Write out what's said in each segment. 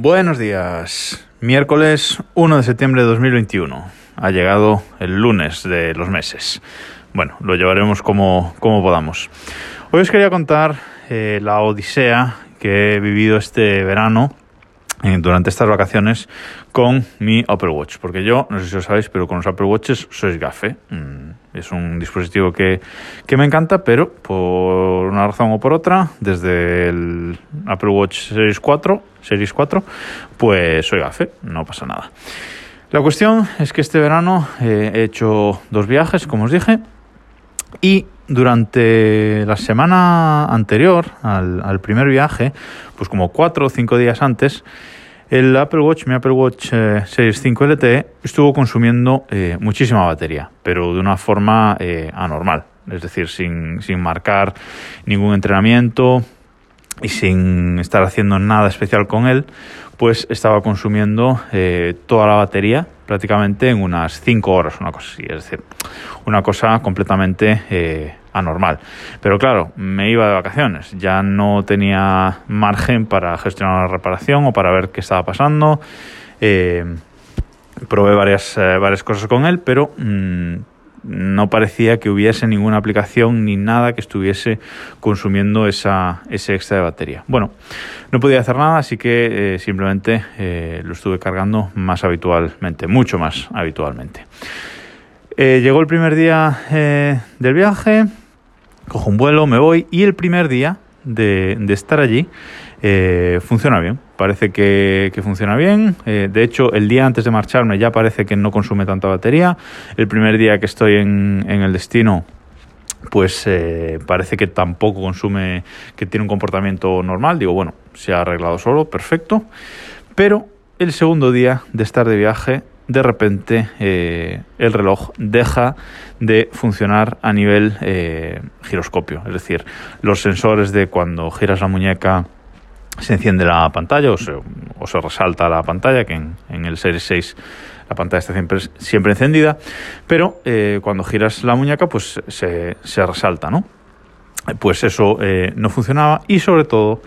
Buenos días. Miércoles 1 de septiembre de 2021. Ha llegado el lunes de los meses. Bueno, lo llevaremos como, como podamos. Hoy os quería contar eh, la odisea que he vivido este verano eh, durante estas vacaciones con mi Apple Watch. Porque yo, no sé si lo sabéis, pero con los Apple Watches sois gafe. Mm, es un dispositivo que, que, me encanta, pero por una razón o por otra, desde el Apple Watch Series 4, Series 4 pues soy gafe, no pasa nada. La cuestión es que este verano eh, he hecho dos viajes, como os dije, y durante la semana anterior al, al, primer viaje, pues como cuatro o cinco días antes, el Apple Watch, mi Apple Watch eh, Series 5 LTE, estuvo consumiendo eh, muchísima batería, pero de una forma eh, anormal, es decir, sin, sin marcar ningún entrenamiento y sin estar haciendo nada especial con él, pues estaba consumiendo eh, toda la batería prácticamente en unas 5 horas, una cosa así, es decir, una cosa completamente eh, anormal. Pero claro, me iba de vacaciones, ya no tenía margen para gestionar la reparación o para ver qué estaba pasando. Eh, probé varias, varias cosas con él, pero mmm, no parecía que hubiese ninguna aplicación ni nada que estuviese consumiendo esa, ese extra de batería. Bueno, no podía hacer nada, así que eh, simplemente eh, lo estuve cargando más habitualmente, mucho más habitualmente. Eh, llegó el primer día del viaje, cojo un vuelo, me voy y el primer día de, estar allí funciona bien parece que, funciona bien. Eh, de hecho, el día antes de marcharme ya parece que no consume tanta batería. El primer día que estoy en, el destino, pues eh, parece que tampoco consume, que tiene un comportamiento normal. Digo, bueno, se ha arreglado solo, perfecto. Pero el segundo día de estar de viaje, de repente eh, el reloj deja de funcionar a nivel eh, giroscopio. Es decir, los sensores de cuando giras la muñeca se enciende la pantalla o se, resalta la pantalla, que en, el Series 6 la pantalla está siempre, siempre encendida, pero eh, cuando giras la muñeca pues se, se resalta, ¿no? Pues eso no funcionaba y sobre todo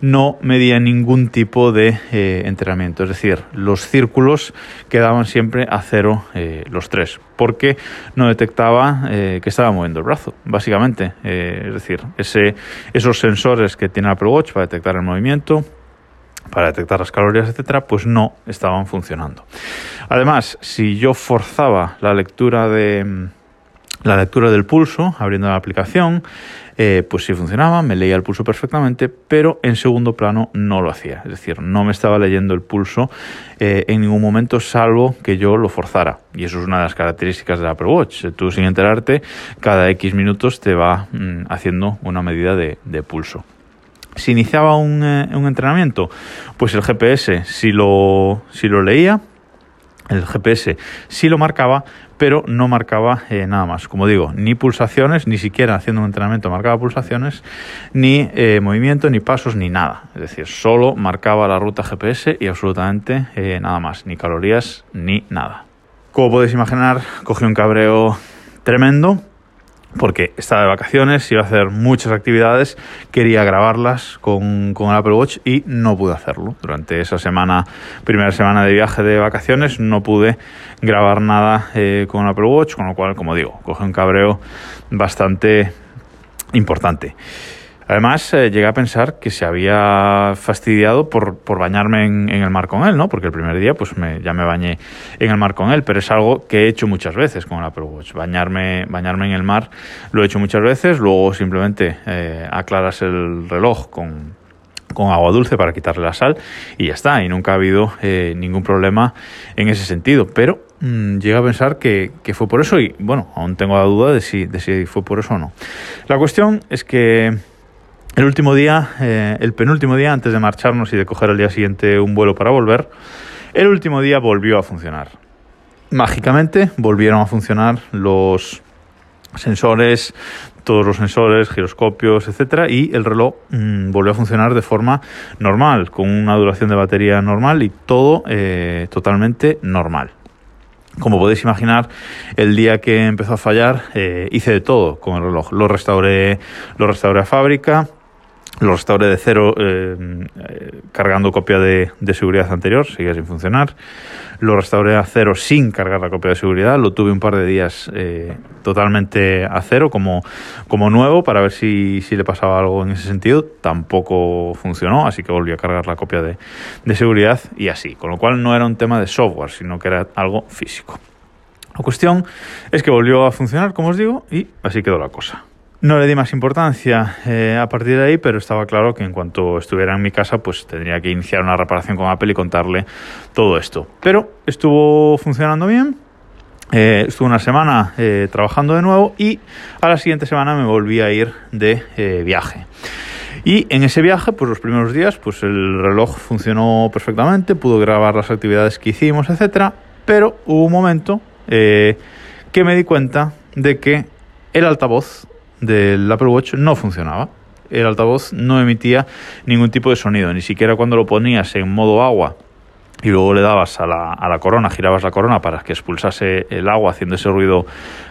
no medía ningún tipo de eh, entrenamiento. Es decir, los círculos quedaban siempre a cero eh, los tres, porque no detectaba eh, que estaba moviendo el brazo, básicamente. Es decir, esos sensores que tiene Apple Watch para detectar el movimiento, para detectar las calorías, etcétera, pues no estaban funcionando. Además, si yo forzaba la lectura de la lectura del pulso, abriendo la aplicación, eh, pues sí funcionaba, me leía el pulso perfectamente, pero en segundo plano no lo hacía. Es decir, no me estaba leyendo el pulso eh, en ningún momento, salvo que yo lo forzara. Y eso es una de las características del Apple Watch. Tú, sin enterarte, cada X minutos te va mm, haciendo una medida de, de pulso. Si iniciaba un, eh, un, entrenamiento, pues el GPS, si lo, si lo leía, el GPS sí lo marcaba, pero no marcaba eh, nada más. Como digo, ni pulsaciones, ni siquiera haciendo un entrenamiento marcaba pulsaciones, ni eh, movimiento, ni pasos, ni nada. Es decir, solo marcaba la ruta GPS y absolutamente eh, nada más, ni calorías, ni nada. Como podéis imaginar, cogí un cabreo tremendo porque estaba de vacaciones, iba a hacer muchas actividades, quería grabarlas con, con, el Apple Watch y no pude hacerlo. Durante esa semana, primera semana de viaje de vacaciones, no pude grabar nada eh, con el Apple Watch, con lo cual, como digo, coge un cabreo bastante importante. Además, eh, llegué a pensar que se había fastidiado por, por bañarme en, el mar con él, ¿no? Porque el primer día, pues me, ya me bañé en el mar con él, pero es algo que he hecho muchas veces con el Apple. Bañarme, bañarme en el mar lo he hecho muchas veces, luego simplemente eh, aclaras el reloj con, con agua dulce para quitarle la sal y ya está, y nunca ha habido eh, ningún problema en ese sentido, pero mmm, llegué a pensar que, que, fue por eso y bueno, aún tengo la duda de si, de si fue por eso o no. La cuestión es que el último día, eh, el penúltimo día antes de marcharnos y de coger al día siguiente un vuelo para volver, el último día volvió a funcionar. Mágicamente volvieron a funcionar los sensores, todos los sensores, giroscopios, etcétera, y el reloj mmm, volvió a funcionar de forma normal, con una duración de batería normal y todo eh, totalmente normal. Como podéis imaginar, el día que empezó a fallar, eh, hice de todo con el reloj. Lo restauré, lo restauré a fábrica, lo restauré de cero eh, eh, cargando copia de, seguridad anterior, sigue sin funcionar. Lo restauré a cero sin cargar la copia de seguridad. Lo tuve un par de días eh, totalmente a cero, como, como nuevo, para ver si, si, le pasaba algo en ese sentido. Tampoco funcionó, así que volví a cargar la copia de, de seguridad y así. Con lo cual no era un tema de software, sino que era algo físico. La cuestión es que volvió a funcionar, como os digo, y así quedó la cosa. No le di más importancia eh, a partir de ahí, pero estaba claro que en cuanto estuviera en mi casa, pues tendría que iniciar una reparación con Apple y contarle todo esto. Pero estuvo funcionando bien, eh, estuve una semana eh, trabajando de nuevo y a la siguiente semana me volví a ir de viaje. Y en ese viaje, pues los primeros días, pues el reloj funcionó perfectamente, pudo grabar las actividades que hicimos, etcétera, pero hubo un momento que me di cuenta de que el altavoz del Apple Watch no funcionaba. El altavoz no emitía ningún tipo de sonido, ni siquiera cuando lo ponías en modo agua y luego le dabas a la, a la, corona, girabas la corona para que expulsase el agua haciendo ese ruido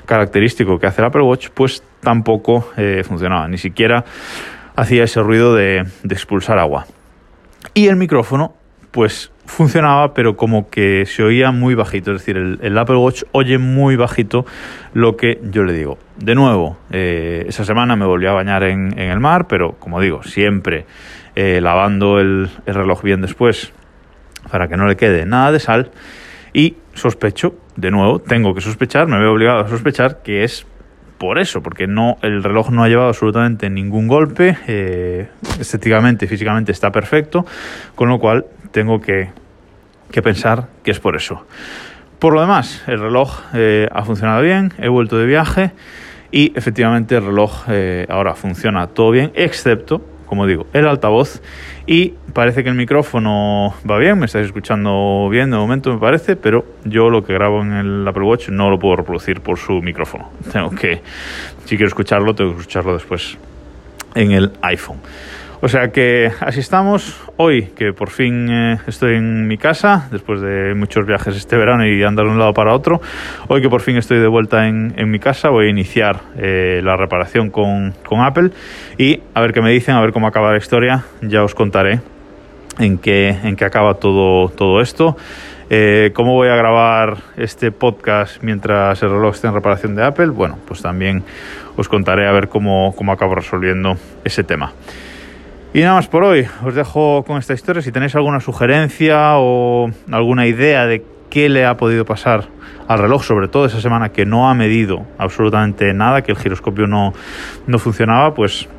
característico que hace el Apple Watch, pues tampoco eh, funcionaba, ni siquiera hacía ese ruido de, de expulsar agua. Y el micrófono, pues funcionaba, pero como que se oía muy bajito. Es decir, el, Apple Watch oye muy bajito lo que yo le digo. De nuevo, eh, esa semana me volví a bañar en, el mar, pero como digo, siempre eh, lavando el, reloj bien después para que no le quede nada de sal. Y sospecho, de nuevo, tengo que sospechar, me veo obligado a sospechar que es por eso, porque no el reloj no ha llevado absolutamente ningún golpe, eh, estéticamente y físicamente está perfecto, con lo cual tengo que, pensar que es por eso. Por lo demás, el reloj eh, ha funcionado bien, he vuelto de viaje y efectivamente el reloj eh, ahora funciona todo bien, excepto, como digo, el altavoz y parece que el micrófono va bien, me estáis escuchando bien de momento me parece, pero yo lo que grabo en el Apple Watch no lo puedo reproducir por su micrófono. Tengo que, si quiero escucharlo, tengo que escucharlo después en el iPhone. O sea que así estamos. Hoy que por fin eh, estoy en mi casa, después de muchos viajes este verano y andar de un lado para otro, hoy que por fin estoy de vuelta en, mi casa, voy a iniciar eh, la reparación con, Apple y a ver qué me dicen, a ver cómo acaba la historia. Ya os contaré en qué, en qué acaba todo, todo esto. Eh, ¿Cómo voy a grabar este podcast mientras el reloj esté en reparación de Apple? Bueno, pues también os contaré a ver cómo, cómo acabo resolviendo ese tema. Y nada más por hoy, os dejo con esta historia. Si tenéis alguna sugerencia o alguna idea de qué le ha podido pasar al reloj, sobre todo esa semana que no ha medido absolutamente nada, que el giroscopio no, no funcionaba, pues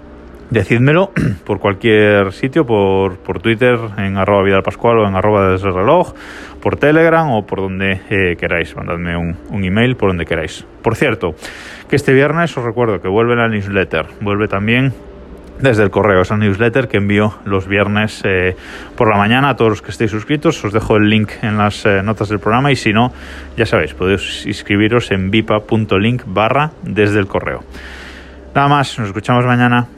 decídmelo por cualquier sitio, por, por Twitter, en arroba Vidal Pascual o en arroba desde el reloj, por Telegram o por donde eh, queráis. Mandadme un, un, email por donde queráis. Por cierto, que este viernes os recuerdo que vuelve la newsletter, vuelve también desde el correo, esa newsletter que envío los viernes eh, por la mañana a todos los que estéis suscritos. Os dejo el link en las eh, notas del programa y si no, ya sabéis, podéis inscribiros en vipa.link barra desde el correo. Nada más, nos escuchamos mañana.